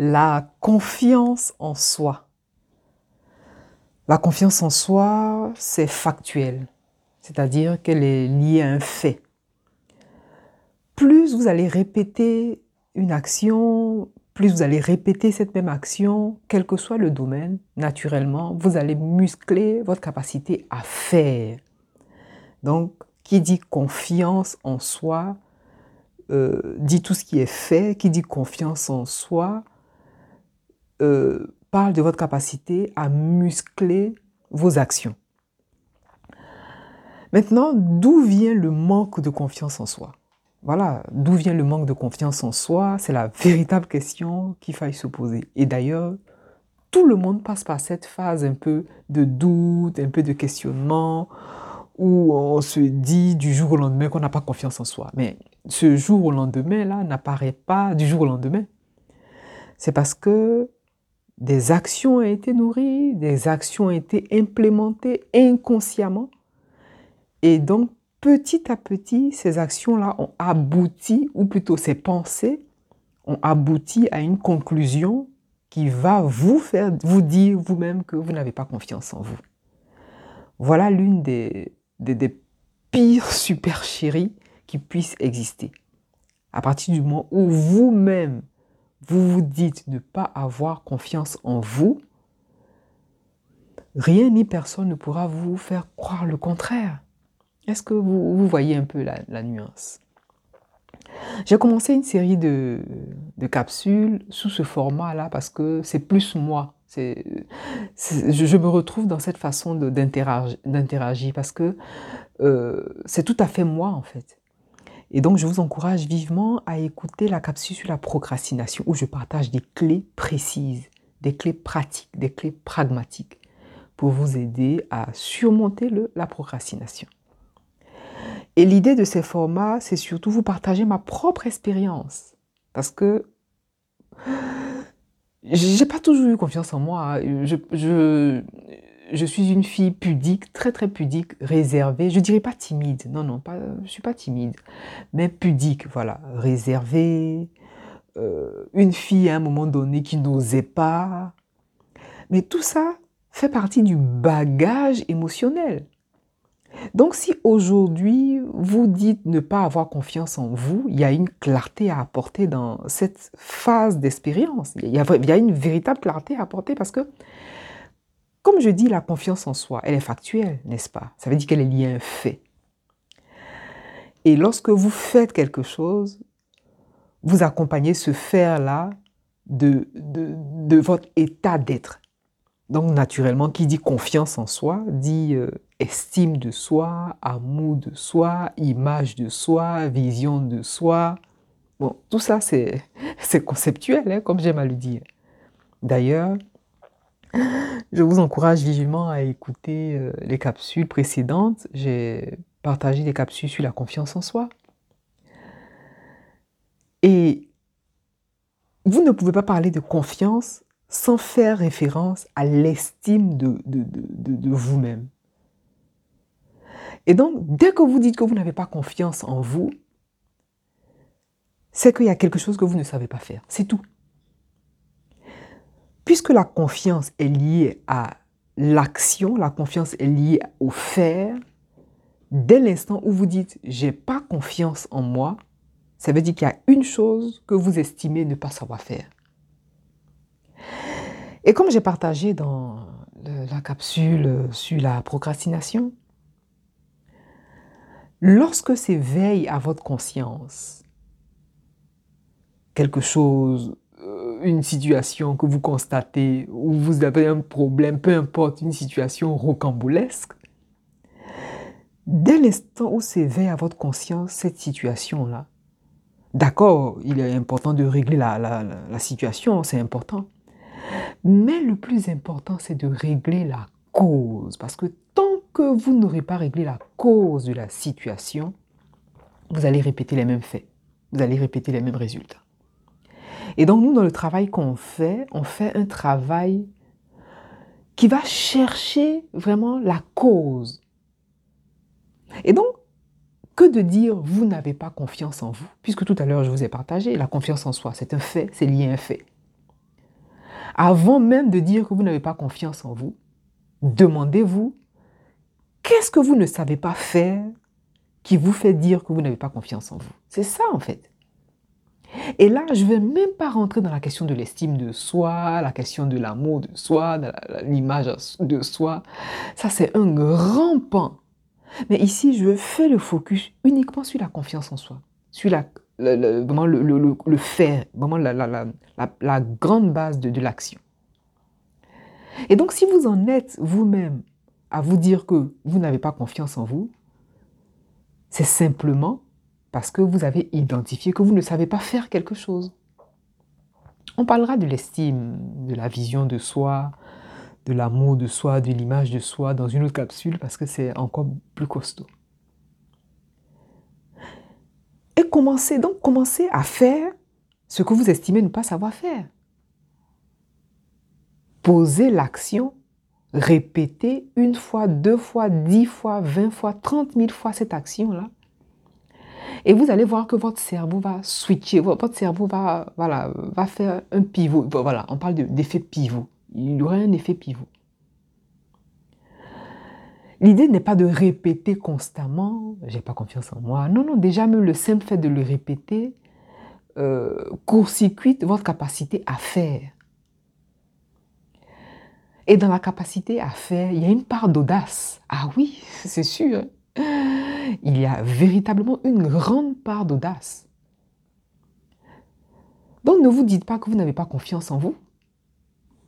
la confiance en soi. La confiance en soi, c'est factuel, c'est-à-dire qu'elle est liée à un fait. Plus vous allez répéter une action, plus vous allez répéter cette même action, quel que soit le domaine, naturellement, vous allez muscler votre capacité à faire. Donc, qui dit confiance en soi, euh, dit tout ce qui est fait, qui dit confiance en soi, euh, parle de votre capacité à muscler vos actions. Maintenant, d'où vient le manque de confiance en soi? Voilà, d'où vient le manque de confiance en soi? C'est la véritable question qu'il faille se poser. Et d'ailleurs, tout le monde passe par cette phase un peu de doute, un peu de questionnement, où on se dit du jour au lendemain qu'on n'a pas confiance en soi. Mais ce jour au lendemain, là, n'apparaît pas du jour au lendemain. C'est parce que des actions ont été nourries, des actions ont été implémentées inconsciemment. Et donc, petit à petit, ces actions-là ont abouti, ou plutôt ces pensées, ont abouti à une conclusion qui va vous faire vous dire vous-même que vous n'avez pas confiance en vous. Voilà l'une des, des, des pires supercheries qui puissent exister. À partir du moment où vous-même vous vous dites ne pas avoir confiance en vous, rien ni personne ne pourra vous faire croire le contraire. Est-ce que vous, voyez un peu la, nuance? J'ai commencé une série de, capsules sous ce format-là parce que c'est plus moi. je, me retrouve dans cette façon d'interagir parce que euh, c'est tout à fait moi en fait. Et donc, je vous encourage vivement à écouter la capsule sur la procrastination où je partage des clés précises, des clés pratiques, des clés pragmatiques pour vous aider à surmonter la procrastination. Et l'idée de ces formats, c'est surtout vous partager ma propre expérience. Parce que j'ai pas toujours eu confiance en moi. Je suis une fille pudique, très très pudique, réservée. Je dirais pas timide, non non, pas, je suis pas timide, mais pudique, voilà, réservée. Euh, une fille à un moment donné qui n'osait pas. Mais tout ça fait partie du bagage émotionnel. Donc si aujourd'hui vous dites ne pas avoir confiance en vous, il y a une clarté à apporter dans cette phase d'expérience. Il, il, y a une véritable clarté à apporter parce que comme je dis, la confiance en soi, elle est factuelle, n'est-ce pas? Ça veut dire qu'elle est liée à un fait. Et lorsque vous faites quelque chose, vous accompagnez ce faire-là de, de, votre état d'être. Donc naturellement, qui dit confiance en soi, dit euh, estime de soi, amour de soi, image de soi, vision de soi. Bon, tout ça, c'est conceptuel, hein, comme j'aime à le dire. D'ailleurs, je vous encourage vivement à écouter euh, les capsules précédentes. J'ai partagé des capsules sur la confiance en soi. Et vous ne pouvez pas parler de confiance sans faire référence à l'estime de, vous-même. Et donc, dès que vous dites que vous n'avez pas confiance en vous, c'est qu'il y a quelque chose que vous ne savez pas faire. C'est tout. Puisque la confiance est liée à l'action, la confiance est liée au faire, dès l'instant où vous dites j'ai pas confiance en moi, ça veut dire qu'il y a une chose que vous estimez ne pas savoir faire. Et comme j'ai partagé dans la capsule sur la procrastination, lorsque s'éveille à votre conscience quelque chose une situation que vous constatez où vous avez un problème, peu importe, une situation rocambolesque, dès l'instant où s'éveille à votre conscience cette situation-là, d'accord, il est important de régler la, la situation, c'est important. Mais le plus important, c'est de régler la cause. Parce que tant que vous n'aurez pas réglé la cause de la situation, vous allez répéter les mêmes faits. Vous allez répéter les mêmes résultats. Et donc nous, dans le travail qu'on fait, on fait un travail qui va chercher vraiment la cause. Et donc, que de dire vous n'avez pas confiance en vous, puisque tout à l'heure je vous ai partagé, la confiance en soi, c'est un fait, c'est lié à un fait. Avant même de dire que vous n'avez pas confiance en vous, demandez-vous, qu'est-ce que vous ne savez pas faire qui vous fait dire que vous n'avez pas confiance en vous? C'est ça en fait. Et là, je ne vais même pas rentrer dans la question de l'estime de soi, la question de l'amour de soi, l'image de soi. Ça, c'est un grand pan. Mais ici, je fais le focus uniquement sur la confiance en soi, sur le, vraiment le, le, faire, vraiment la, grande base de l'action. Et donc, si vous en êtes vous-même à vous dire que vous n'avez pas confiance en vous, c'est simplement parce que vous avez identifié que vous ne savez pas faire quelque chose. On parlera de l'estime, de la vision de soi, de l'amour de soi, de l'image de soi dans une autre capsule parce que c'est encore plus costaud. Et commencez donc, commencez à faire ce que vous estimez ne pas savoir faire. Posez l'action, répétez une fois, deux fois, dix fois, vingt fois, trente mille fois cette action-là et vous allez voir que votre cerveau va switcher, votre cerveau va, voilà, va faire un pivot. Voilà, on parle d'effet pivot. Il y aura un effet pivot. L'idée n'est pas de répéter constamment, j'ai pas confiance en moi. Non, non, déjà même le simple fait de le répéter euh, court-circuite votre capacité à faire. Et dans la capacité à faire, il y a une part d'audace. Ah oui, c'est sûr il y a véritablement une grande part d'audace. Donc ne vous dites pas que vous n'avez pas confiance en vous.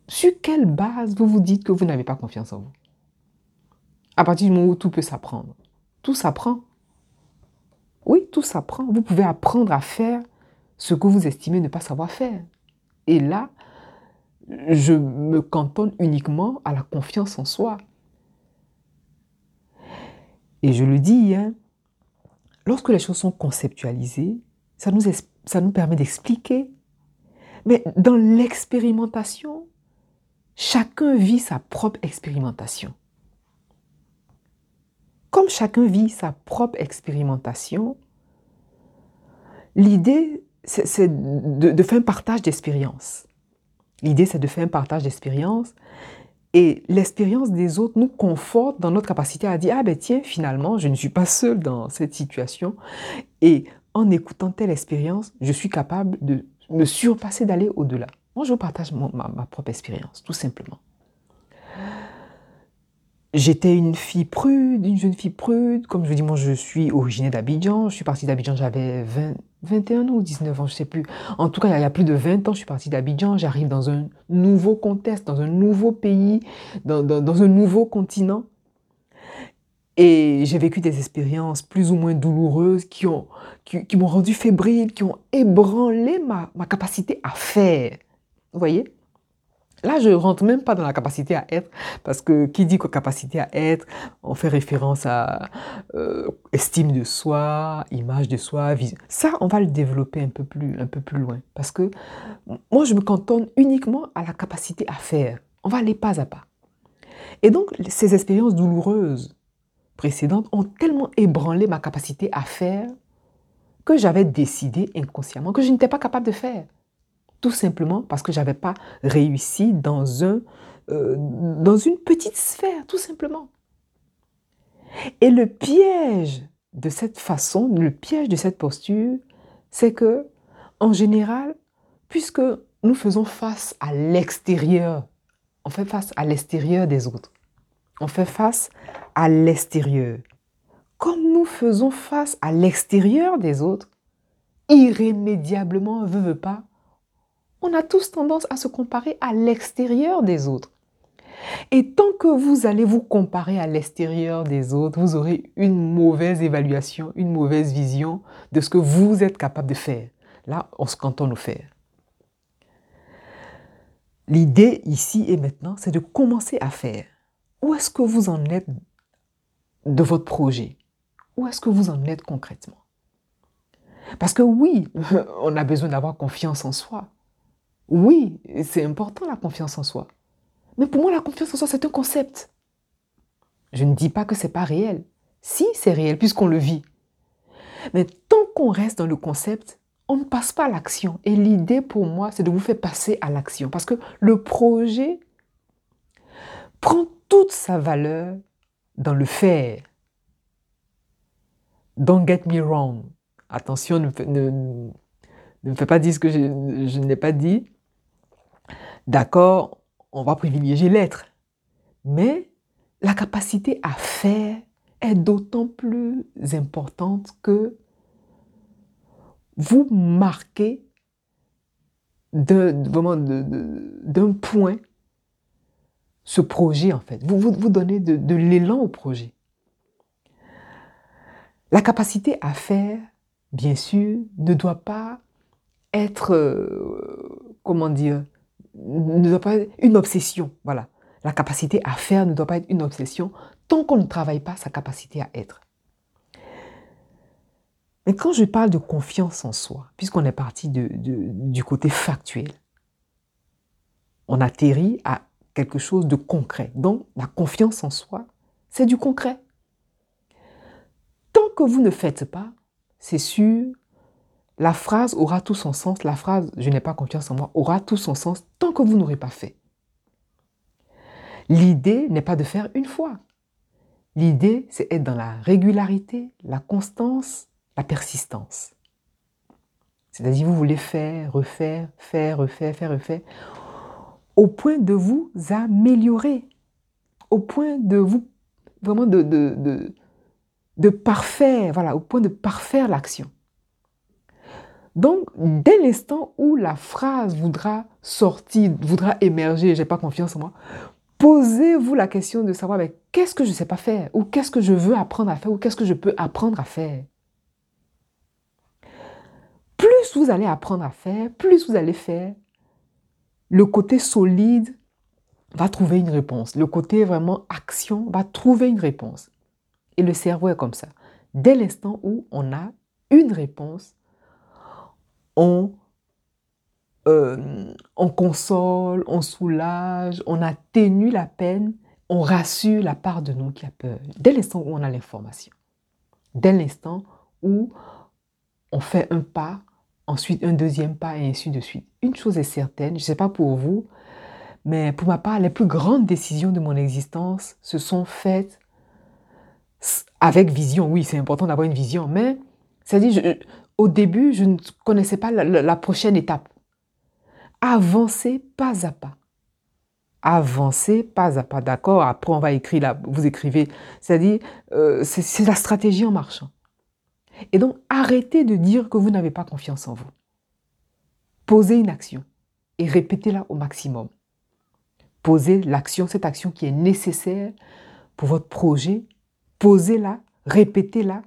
Sur quelle base vous vous dites que vous n'avez pas confiance en vous? À partir du moment où tout peut s'apprendre. Tout s'apprend. Oui, tout s'apprend. Vous pouvez apprendre à faire ce que vous estimez ne pas savoir faire. Et là, je me cantonne uniquement à la confiance en soi. Et je le dis, hein, lorsque les choses sont conceptualisées, ça nous, permet d'expliquer. Mais dans l'expérimentation, chacun vit sa propre expérimentation. Comme chacun vit sa propre expérimentation, l'idée, c'est de, de, faire un partage d'expérience. L'idée, c'est de faire un partage d'expérience et l'expérience des autres nous conforte dans notre capacité à dire, ah ben tiens, finalement, je ne suis pas seul dans cette situation. Et en écoutant telle expérience, je suis capable de me surpasser, d'aller au-delà. Moi, je partage ma, ma propre expérience, tout simplement. J'étais une fille prude, une jeune fille prude. Comme je vous dis, moi, je suis originaire d'Abidjan. Je suis partie d'Abidjan, j'avais 21 ans ou 19 ans, je sais plus. En tout cas, il y a plus de 20 ans, je suis partie d'Abidjan. J'arrive dans un nouveau contexte, dans un nouveau pays, dans, un nouveau continent. Et j'ai vécu des expériences plus ou moins douloureuses qui m'ont qui, qui rendu fébrile, qui ont ébranlé ma, ma capacité à faire. Vous voyez? Là, je rentre même pas dans la capacité à être, parce que qui dit capacité à être, on fait référence à euh, estime de soi, image de soi, vision. Ça, on va le développer un peu plus, un peu plus loin, parce que moi, je me cantonne uniquement à la capacité à faire. On va aller pas à pas. Et donc, ces expériences douloureuses précédentes ont tellement ébranlé ma capacité à faire que j'avais décidé inconsciemment que je n'étais pas capable de faire. Tout simplement parce que je n'avais pas réussi euh, dans une petite sphère, tout simplement. Et le piège de cette façon, le piège de cette posture, c'est que, en général, puisque nous faisons face à l'extérieur, on fait face à l'extérieur des autres. On fait face à l'extérieur. Comme nous faisons face à l'extérieur des autres, irrémédiablement, veut, veut pas, on a tous tendance à se comparer à l'extérieur des autres. Et tant que vous allez vous comparer à l'extérieur des autres, vous aurez une mauvaise évaluation, une mauvaise vision de ce que vous êtes capable de faire. Là, on se cantonne au faire. L'idée ici et maintenant, c'est de commencer à faire. Où est-ce que vous en êtes de votre projet? Où est-ce que vous en êtes concrètement? Parce que oui, on a besoin d'avoir confiance en soi. Oui, c'est important la confiance en soi. Mais pour moi, la confiance en soi, c'est un concept. Je ne dis pas que ce n'est pas réel. Si, c'est réel, puisqu'on le vit. Mais tant qu'on reste dans le concept, on ne passe pas à l'action. Et l'idée pour moi, c'est de vous faire passer à l'action. Parce que le projet prend toute sa valeur dans le faire. Don't get me wrong. Attention, ne, me fais pas dire ce que je n'ai pas dit. D'accord, on va privilégier l'être. Mais la capacité à faire est d'autant plus importante que vous marquez d'un point ce projet en fait. Vous vous, donnez de, l'élan au projet. La capacité à faire, bien sûr, ne doit pas être, euh, comment dire, ne doit pas être une obsession. Voilà. La capacité à faire ne doit pas être une obsession tant qu'on ne travaille pas sa capacité à être. Mais quand je parle de confiance en soi, puisqu'on est parti du côté factuel, on atterrit à quelque chose de concret. Donc, la confiance en soi, c'est du concret. Tant que vous ne faites pas, c'est sûr, la phrase aura tout son sens, la phrase je n'ai pas confiance en moi aura tout son sens tant que vous n'aurez pas fait. L'idée n'est pas de faire une fois. L'idée, c'est être dans la régularité, la constance, la persistance. C'est-à-dire, vous voulez faire, refaire, faire, refaire, faire, refaire, au point de vous améliorer, au point de vous, vraiment de, de, de, parfaire, voilà, au point de parfaire l'action. Donc, dès l'instant où la phrase voudra sortir, voudra émerger, j'ai pas confiance en moi, posez-vous la question de savoir qu'est-ce que je ne sais pas faire, ou qu'est-ce que je veux apprendre à faire, ou qu'est-ce que je peux apprendre à faire? Plus vous allez apprendre à faire, plus vous allez faire, le côté solide va trouver une réponse. Le côté vraiment action va trouver une réponse. Et le cerveau est comme ça. Dès l'instant où on a une réponse, on, euh, on console, on soulage, on atténue la peine, on rassure la part de nous qui a peur. Dès l'instant où on a l'information. Dès l'instant où on fait un pas, ensuite un deuxième pas et ainsi de suite. Une chose est certaine, je ne sais pas pour vous, mais pour ma part, les plus grandes décisions de mon existence se sont faites avec vision. Oui, c'est important d'avoir une vision, mais c'est-à-dire, au début, je ne connaissais pas la, prochaine étape. Avancer pas à pas. Avancer pas à pas, d'accord? Après, on va écrire, là, vous écrivez. C'est-à-dire, euh, c'est la stratégie en marchant. Et donc, arrêtez de dire que vous n'avez pas confiance en vous. Posez une action et répétez-la au maximum. Posez l'action, cette action qui est nécessaire pour votre projet. Posez-la, répétez-la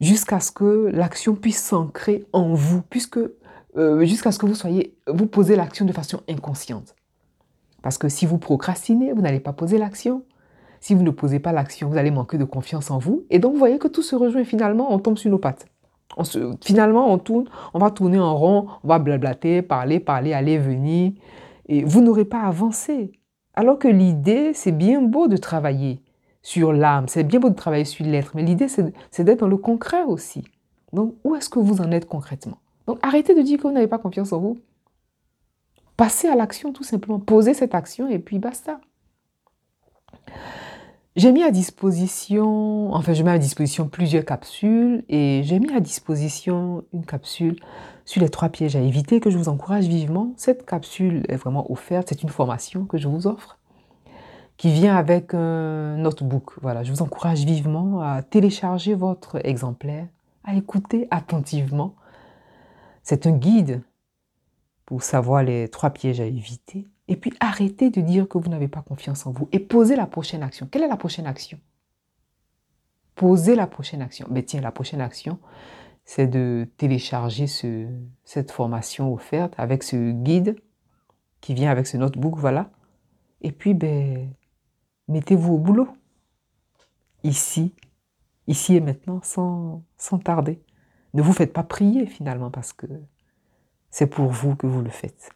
jusqu'à ce que l'action puisse s'ancrer en vous, puisque euh, jusqu'à ce que vous soyez, vous posez l'action de façon inconsciente. Parce que si vous procrastinez, vous n'allez pas poser l'action. Si vous ne posez pas l'action, vous allez manquer de confiance en vous. Et donc, vous voyez que tout se rejoint finalement, on tombe sur nos pattes. On finalement, on tourne, on va tourner en rond, on va blablater, parler, parler, aller, venir. Et vous n'aurez pas avancé. Alors que l'idée, c'est bien beau de travailler sur l'âme, c'est bien beau de travailler sur l'être, mais l'idée, c'est d'être dans le concret aussi. Donc, où est-ce que vous en êtes concrètement? Donc, arrêtez de dire que vous n'avez pas confiance en vous. Passez à l'action tout simplement. Posez cette action et puis basta. J'ai mis à disposition, enfin je mets à disposition plusieurs capsules et j'ai mis à disposition une capsule sur les trois pièges à éviter que je vous encourage vivement. Cette capsule est vraiment offerte, c'est une formation que je vous offre qui vient avec un notebook. Voilà, je vous encourage vivement à télécharger votre exemplaire, à écouter attentivement. C'est un guide pour savoir les trois pièges à éviter et puis arrêtez de dire que vous n'avez pas confiance en vous et posez la prochaine action. Quelle est la prochaine action? Posez la prochaine action. Mais tiens, la prochaine action, c'est de télécharger ce, cette formation offerte avec ce guide qui vient avec ce notebook, voilà. Et puis, ben, mettez-vous au boulot. Ici, ici et maintenant, sans, sans tarder. Ne vous faites pas prier finalement parce que c'est pour vous que vous le faites.